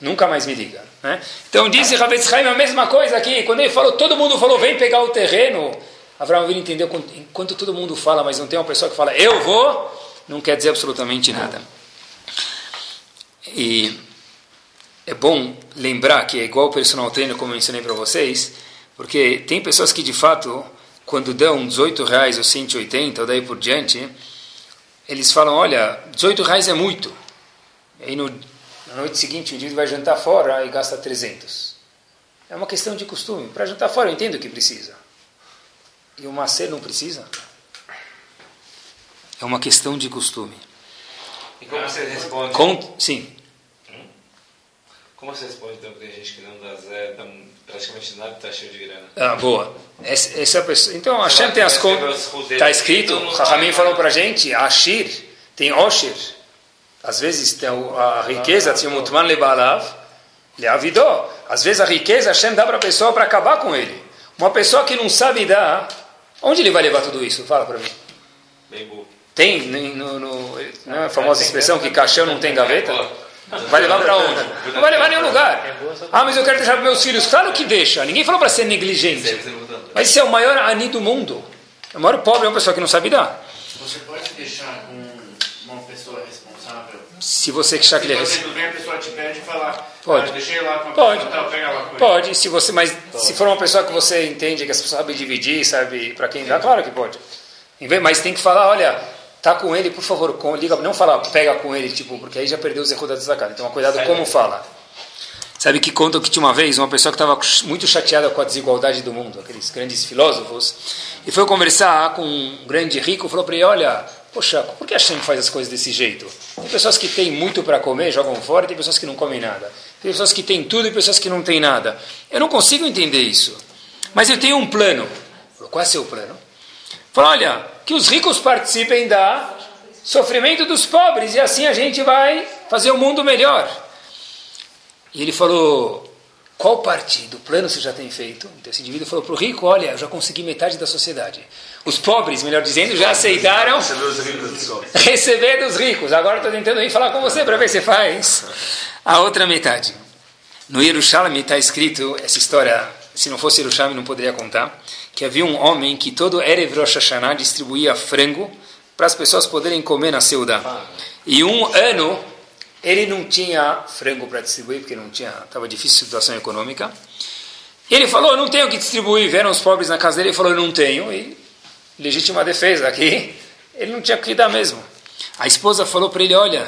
Nunca mais me liga. Né? Então disse Ravetz Haim a mesma coisa aqui. Quando ele falou, todo mundo falou, vem pegar o terreno. Abraão Vini entendeu, enquanto todo mundo fala, mas não tem uma pessoa que fala, eu vou, não quer dizer absolutamente nada. E é bom lembrar que é igual o personal trainer, como eu mencionei para vocês, porque tem pessoas que de fato, quando dão 18 reais ou 180 ou daí por diante, eles falam, olha, 18 reais é muito. E aí no, na noite seguinte o indivíduo vai jantar fora e gasta 300. É uma questão de costume. Para jantar fora eu entendo que precisa. E o macer não precisa? É uma questão de costume. E como você responde? Com, sim. Como você responde então que tem gente que não dá zero, dá praticamente nada está cheio de grana? Ah, boa. Essa, essa é pessoa. Então, a Hashem tem as contas. Está escrito, Rahamim falou para a gente, Ashir tem Osher. Às vezes tem a riqueza, tinha Mutman Lebalav, Leavidó. Às vezes a riqueza Hashem dá para a pessoa para acabar com ele. Uma pessoa que não sabe dar, onde ele vai levar tudo isso? Fala para mim. Bem burro. Tem no, no, não é a famosa expressão que caixão não tem gaveta? Vai levar para onde? Não vai levar a nenhum lugar. Ah, mas eu quero deixar para meus filhos. Claro que deixa. Ninguém falou para ser negligente. Mas esse é o maior ani do mundo. O maior pobre é uma pessoa que não sabe dar. Você pode deixar uma pessoa responsável? Se você achar que ele é responsável. vem a pessoa te pede e falar. Pode. Ah, deixei lá com a Pode. Pessoa, pega lá com pode. Se você, mas pode. se for uma pessoa que você entende que as pessoas sabem dividir, sabe para quem dá, claro que pode. Mas tem que falar, olha, Tá com ele, por favor, com, liga, não fala pega com ele, tipo, porque aí já perdeu os erros da zakat. Então, cuidado como fala. Sabe que conta que tinha uma vez uma pessoa que estava muito chateada com a desigualdade do mundo, aqueles grandes filósofos, e foi conversar com um grande rico, falou para ele, olha, poxa, por que a Hashem faz as coisas desse jeito? Tem pessoas que têm muito para comer, jogam fora, e tem pessoas que não comem nada. Tem pessoas que têm tudo e pessoas que não têm nada. Eu não consigo entender isso. Mas eu tenho um plano. Falou, qual é o seu plano? Falou, olha, que os ricos participem da sofrimento dos pobres e assim a gente vai fazer o um mundo melhor. E ele falou: qual parte do plano você já tem feito? Então esse indivíduo falou para o rico, olha, eu já consegui metade da sociedade. Os pobres, melhor dizendo, já aceitaram receber dos ricos. Agora estou tentando ir falar com você para ver se faz a outra metade. No Yerushalmi está escrito essa história, se não fosse Yerushalmi não poderia contar, que havia um homem que todo Erev Rosh Hashanah distribuía frango para as pessoas poderem comer na Seudá. E um ano ele não tinha frango para distribuir, porque não tinha, estava difícil a situação econômica. Ele falou, não tenho que distribuir. Vieram os pobres na casa dele, ele falou, não tenho. E legítima defesa aqui, ele não tinha que dar mesmo. A esposa falou para ele, olha,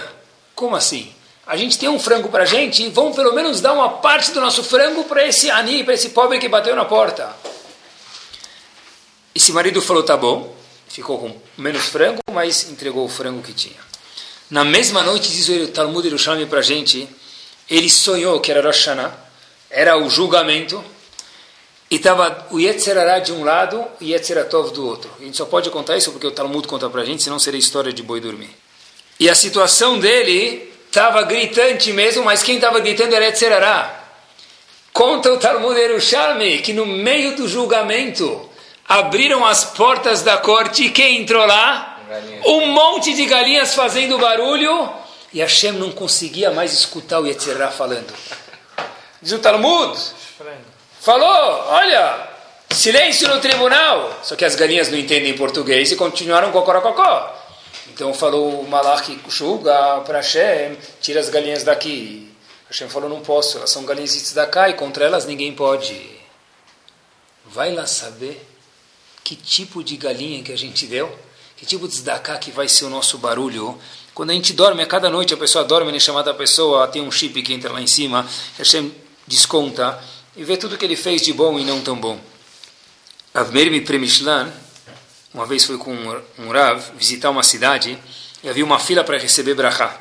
como assim? A gente tem um frango para a gente, vamos pelo menos dar uma parte do nosso frango para esse ani, para esse pobre que bateu na porta. Esse marido falou, tá bom. Ficou com menos frango, mas entregou o frango que tinha. Na mesma noite, diz o Talmud Yerushalmi para a gente, ele sonhou que era Rosh Hashanah, era o julgamento, e estava o Yetzerará de um lado e Yetzeratov do outro. A gente só pode contar isso porque o Talmud conta para a gente, senão seria história de boi dormir. E a situação dele estava gritante mesmo, mas quem estava gritando era Yetzerará. Conta o Talmud Yerushalmi que no meio do julgamento abriram as portas da corte e quem entrou lá? Um monte de galinhas fazendo barulho e Hashem não conseguia mais escutar o Yetzirah falando. Diz o Talmud, falou, olha, silêncio no tribunal. Só que as galinhas não entendem português e continuaram cocorococó. Então falou o Malach Shuga para Hashem, tira as galinhas daqui. Hashem falou, não posso, elas são galinhas da cá e contra elas ninguém pode. Vai lá saber que tipo de galinha que a gente deu que tipo de tzedakah que vai ser o nosso barulho? Quando a gente dorme, a cada noite a pessoa dorme, nem chamada pessoa, tem um chip que entra lá em cima, Hashem desconta e vê tudo que ele fez de bom e não tão bom. Avmeir Premishlan, uma vez foi com um Rav visitar uma cidade e havia uma fila para receber brachá.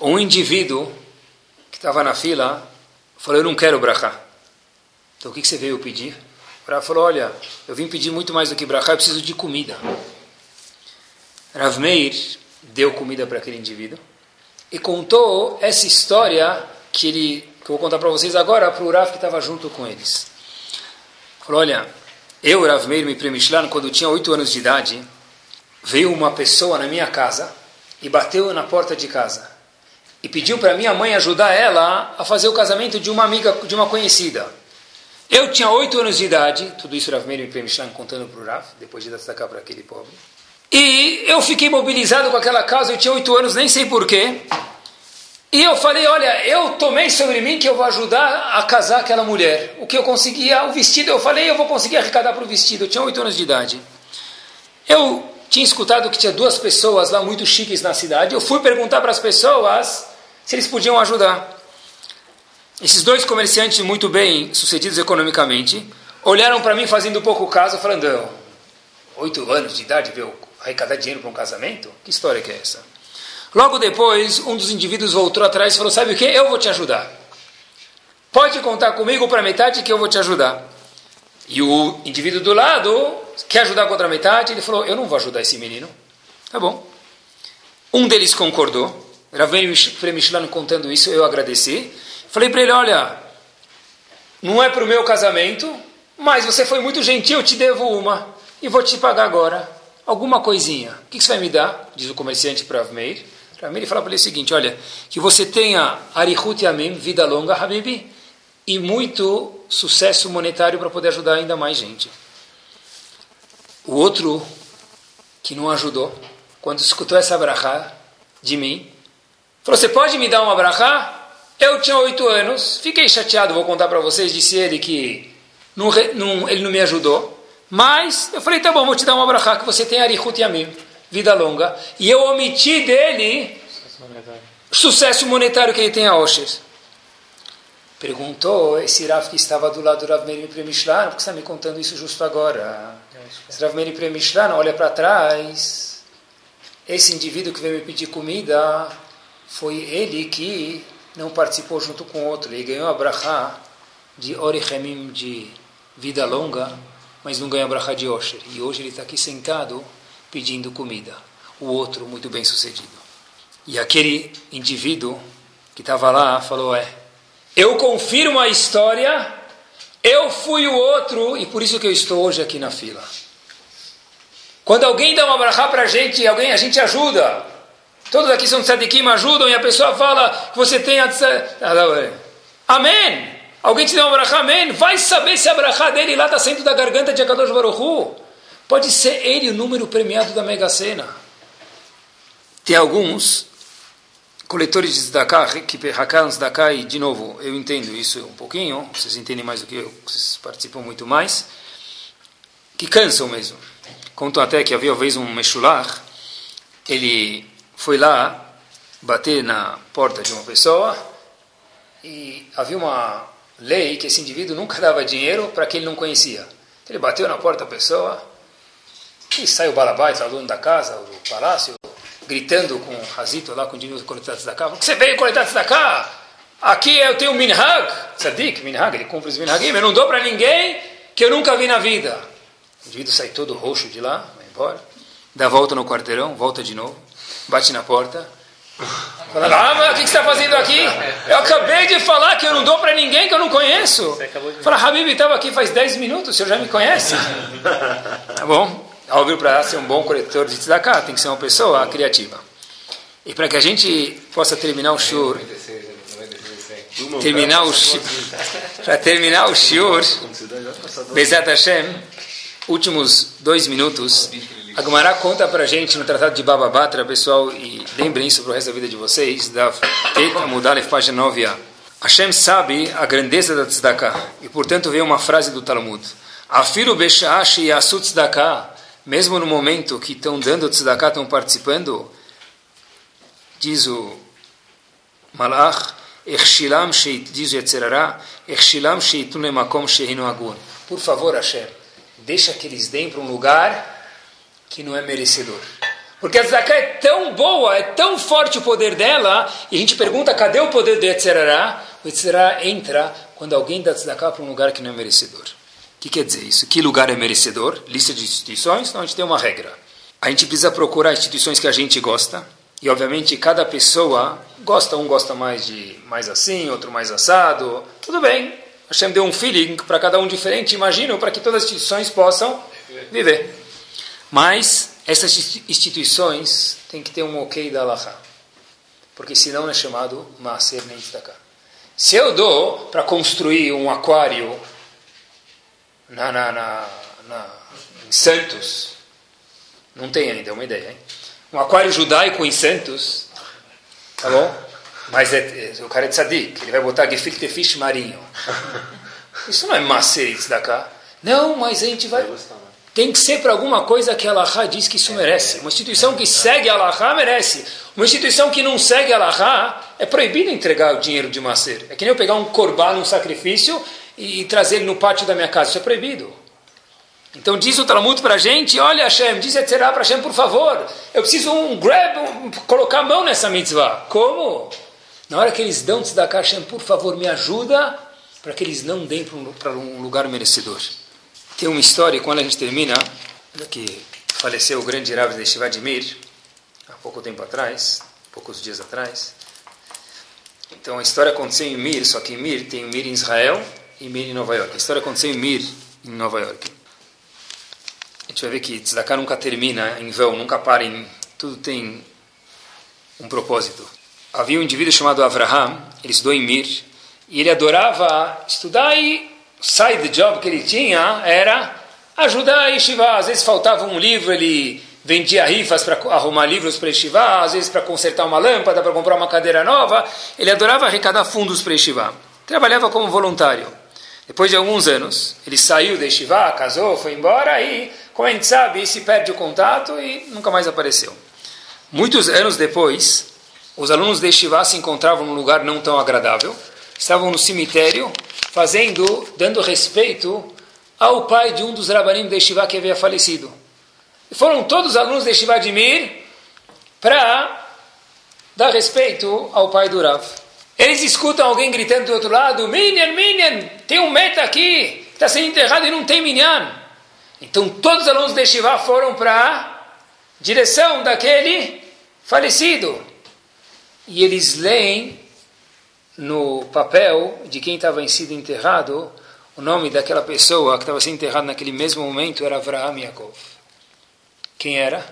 Um indivíduo que estava na fila falou, eu não quero brachá. Então o que, que você veio pedir? Rav falou, olha, eu vim pedir muito mais do que brachá, eu preciso de comida. Rav Meir deu comida para aquele indivíduo e contou essa história que, ele, que eu vou contar para vocês agora para o Rav que estava junto com eles. Falou, olha, eu, Rav Meir, me premishlan, quando eu tinha oito anos de idade, veio uma pessoa na minha casa e bateu na porta de casa e pediu para minha mãe ajudar ela a fazer o casamento de uma amiga, de uma conhecida. Eu tinha oito anos de idade, tudo isso Rav Meir Premishlan contando para o Rav, depois de destacar para aquele pobre. E eu fiquei mobilizado com aquela causa, eu tinha oito anos, nem sei porquê. E eu falei, olha, eu tomei sobre mim que eu vou ajudar a casar aquela mulher. O que eu conseguia, o vestido, eu falei, eu vou conseguir arrecadar para o vestido. Eu tinha oito anos de idade. Eu tinha escutado que tinha duas pessoas lá muito chiques na cidade. Eu fui perguntar para as pessoas se eles podiam ajudar. Esses dois comerciantes muito bem sucedidos economicamente olharam para mim fazendo pouco caso, falando: oito anos de idade, veio arrecadar dinheiro para um casamento? Que história que é essa? Logo depois, um dos indivíduos voltou atrás e falou: Sabe o que? Eu vou te ajudar. Pode contar comigo para metade que eu vou te ajudar. E o indivíduo do lado quer ajudar com outra metade. Ele falou: Eu não vou ajudar esse menino. Tá bom. Um deles concordou. Ravei Fremishlan contando isso, eu agradeci. Falei para ele: olha, não é para o meu casamento, mas você foi muito gentil, te devo uma e vou te pagar agora alguma coisinha. O que você vai me dar? Diz o comerciante para Avmeir. Avmeir fala para ele o seguinte: olha, que você tenha Arihut Yamim, vida longa, Habibi, e muito sucesso monetário para poder ajudar ainda mais gente. O outro que não ajudou, quando escutou essa brachá de mim, falou: Você pode me dar uma brachá? Eu tinha oito anos, fiquei chateado, vou contar para vocês, disse ele que não, não, ele não me ajudou. Mas eu falei, tá bom, vou te dar uma brachá que você tem Arihut Yamim, vida longa. E eu omiti dele sucesso monetário que ele tem a Osher. Perguntou esse Rav que estava do lado do Rav Meir Premishlan, por que está me contando isso justo agora? Esse Rav Meir Premishlan olha para trás, esse indivíduo que veio me pedir comida, foi ele que não participou junto com outro. Ele ganhou a brachá de Orihemim, de vida longa, mas não ganhou a brachá de Osher. E hoje ele está aqui sentado pedindo comida. O outro, muito bem sucedido. E aquele indivíduo que estava lá falou: É, eu confirmo a história, eu fui o outro e por isso que eu estou hoje aqui na fila. Quando alguém dá uma brachá para a gente, alguém, a gente ajuda. Todos aqui são tzadikim, ajudam e a pessoa fala que você tem a Amém. Alguém te deu uma brachá, amém. Vai saber se a dele lá está saindo da garganta de Akadosh Baruchu. Pode ser ele o número premiado da Mega Sena. Tem alguns coletores de Zdaká, que Hakan Zdaká, e de novo, eu entendo isso um pouquinho, vocês entendem mais do que eu, vocês participam muito mais, que cansam mesmo. Contam até que havia uma vez um Meshular, ele foi lá bater na porta de uma pessoa e havia uma lei que esse indivíduo nunca dava dinheiro para quem ele não conhecia. Ele bateu na porta da pessoa e saiu o balabait, o dono da casa, do palácio, gritando com o Razito lá, com o dinheiro coletado da cá. você veio coletar da cá? Aqui eu tenho minhag, tzadik, minhag, ele cumpre os minhagim, eu não dou para ninguém que eu nunca vi na vida. O indivíduo sai todo roxo de lá, vai embora, dá volta no quarteirão, volta de novo, bate na porta, Fala, ah, mas o que você está fazendo aqui? Eu acabei de falar que eu não dou para ninguém que eu não conheço. Fala, Habib estava aqui faz 10 minutos, o senhor já me conhece? Tá bom? Óbvio, para ser um bom coletor de tzedakah, tem que ser uma pessoa criativa. E para que a gente possa terminar o shur, terminar o para terminar o shur, Bezat Hashem, últimos dois minutos, a Gemara conta para a gente no Tratado de Baba Batra, pessoal, e lembrem isso para o resto da vida de vocês, da Mudalef, página 9a. Hashem sabe a grandeza da tzedakah, e portanto veio uma frase do Talmud. Afiru besha'ashi yasut tzedakah, mesmo no momento que estão dando tzedakah, estão participando, diz o Malach, Echshilam sheit, diz o Yetzerará, Echshilam sheitun shehinu agun. Por favor, Hashem, deixa que eles deem para um lugar que não é merecedor. Porque a tzedakah é tão boa, é tão forte o poder dela, e a gente pergunta, cadê o poder do Yetzerará? O Yetzerará entra quando alguém dá tzedakah para um lugar que não é merecedor. O que quer dizer isso? Que lugar é merecedor? Lista de instituições? Então a gente tem uma regra. A gente precisa procurar instituições que a gente gosta. E obviamente cada pessoa gosta, um gosta mais de mais assim, outro mais assado. Tudo bem. A Hashem deu um feeling para cada um diferente, imagino, para que todas as instituições possam viver. Mas essas instituições têm que ter um ok da Allah. Porque senão é chamado Maaser Neitzdaka. Se eu dou para construir um aquário na, na, na, na, em Santos. Não tem ainda, é uma ideia. Hein? Um aquário judaico em Santos, tá bom? Mas é, é, o cara é tzadik, ele vai botar gefilte fish marinho. Isso não é maceritz da cá. Não, mas a gente vai... Tem que ser para alguma coisa que a Allahá diz que isso merece. Uma instituição que segue a Allahá merece. Uma instituição que não segue a Allahá é proibido entregar o dinheiro de macer. É que nem eu pegar um corbá num sacrifício e, trazer ele no pátio da minha casa. Isso é proibido. Então diz o Talmud para a gente, olha Hashem, diz Etzerá para Hashem, por favor, eu preciso um grab, um, colocar a mão nessa mitzvah. Como? Na hora que eles dão tzedakah, Hashem, por favor, me ajuda para que eles não deem para um lugar merecedor. Tem uma história, quando a gente termina, que faleceu o grande Rav de Shivadimir, há pouco tempo atrás, poucos dias atrás. Então a história aconteceu em Mir, só que em Mir tem Mir em Israel e Mir em Nova York. A história aconteceu em Mir, em Nova York. A gente vai ver que Tzedakah nunca termina em vão, nunca para em... Tudo tem um propósito. Havia um indivíduo chamado Avraham, ele estudou em Mir, e ele adorava estudar e side job que ele tinha era ajudar a Yeshiva. Às vezes faltava um livro, ele vendia rifas para arrumar livros para Yeshiva, às vezes para consertar uma lâmpada, para comprar uma cadeira nova. Ele adorava arrecadar fundos para Yeshiva. Trabalhava como voluntário. Depois de alguns anos, ele saiu da Yeshiva, casou, foi embora e, como a gente sabe, se perde o contato e nunca mais apareceu. Muitos anos depois, os alunos da Yeshiva se encontravam num lugar não tão agradável, estavam no cemitério, fazendo, dando respeito ao pai de um dos rabanim da Yeshiva que havia falecido. E foram todos os alunos da Yeshiva de Mir para dar respeito ao pai do Rav. Eles escutam alguém gritando do outro lado: Minyan, Minyan, tem um meta aqui, está sendo enterrado e não tem Minyan. Então todos os alunos de Shiva foram para a direção daquele falecido. E eles leem no papel de quem estava sido enterrado, o nome daquela pessoa que estava sendo enterrado naquele mesmo momento era Avraham Yaakov. Quem era?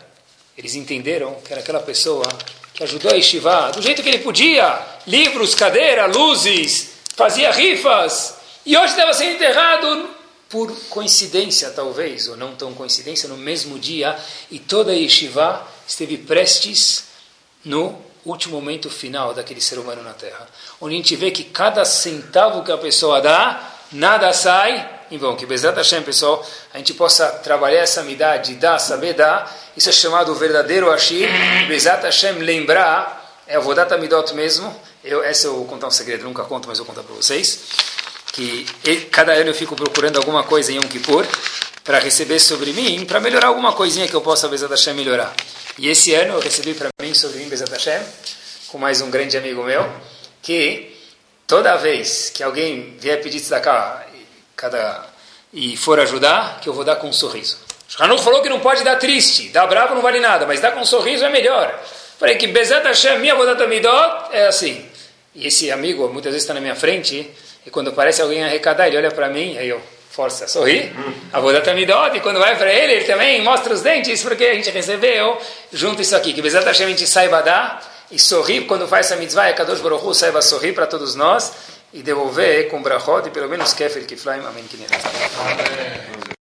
Eles entenderam que era aquela pessoa que ajudou a Yeshiva do jeito que ele podia. Livros, cadeira, luzes, fazia rifas. E hoje estava sendo enterrado por coincidência, talvez, ou não tão coincidência, no mesmo dia. E toda a esteve prestes no último momento final daquele ser humano na Terra. Onde a gente vê que cada centavo que a pessoa dá, nada sai em vão. Que Bezat Hashem, pessoal, a gente possa trabalhar essa amidade, dar, saber dar. Isso é chamado o verdadeiro Ashir. Bezat Hashem, lembrar, é o Vodat Amidot mesmo. Eu, essa eu vou contar um segredo, nunca conto, mas eu vou contar para vocês. Que cada ano eu fico procurando alguma coisa em Yom Kippur para receber sobre mim, para melhorar alguma coisinha que eu possa, Bezat Hashem, melhorar. E esse ano eu recebi para mim, sobre mim, Bezat Hashem, com mais um grande amigo meu, que toda vez que alguém vier pedir cá cada e for ajudar, que eu vou dar com um sorriso. Hanuch falou que não pode dar triste, dar bravo não vale nada, mas dar com um sorriso é melhor. Falei que Bezat Hashem, minha Vodat Amidot, é assim. E esse amigo muitas vezes está na minha frente, e quando aparece alguém arrecadar, ele olha para mim, aí eu força, sorri. A Vodat Amidot, e quando vai para ele, ele também mostra os dentes, porque a gente recebeu junto isso aqui, que Bezat Hashem a gente saiba dar, e sorrir quando faz essa mitzvah, e Kadosh Baruch saiba sorrir para todos nós, e devolver com brachot, e pelo menos kefir kiflaim, amém,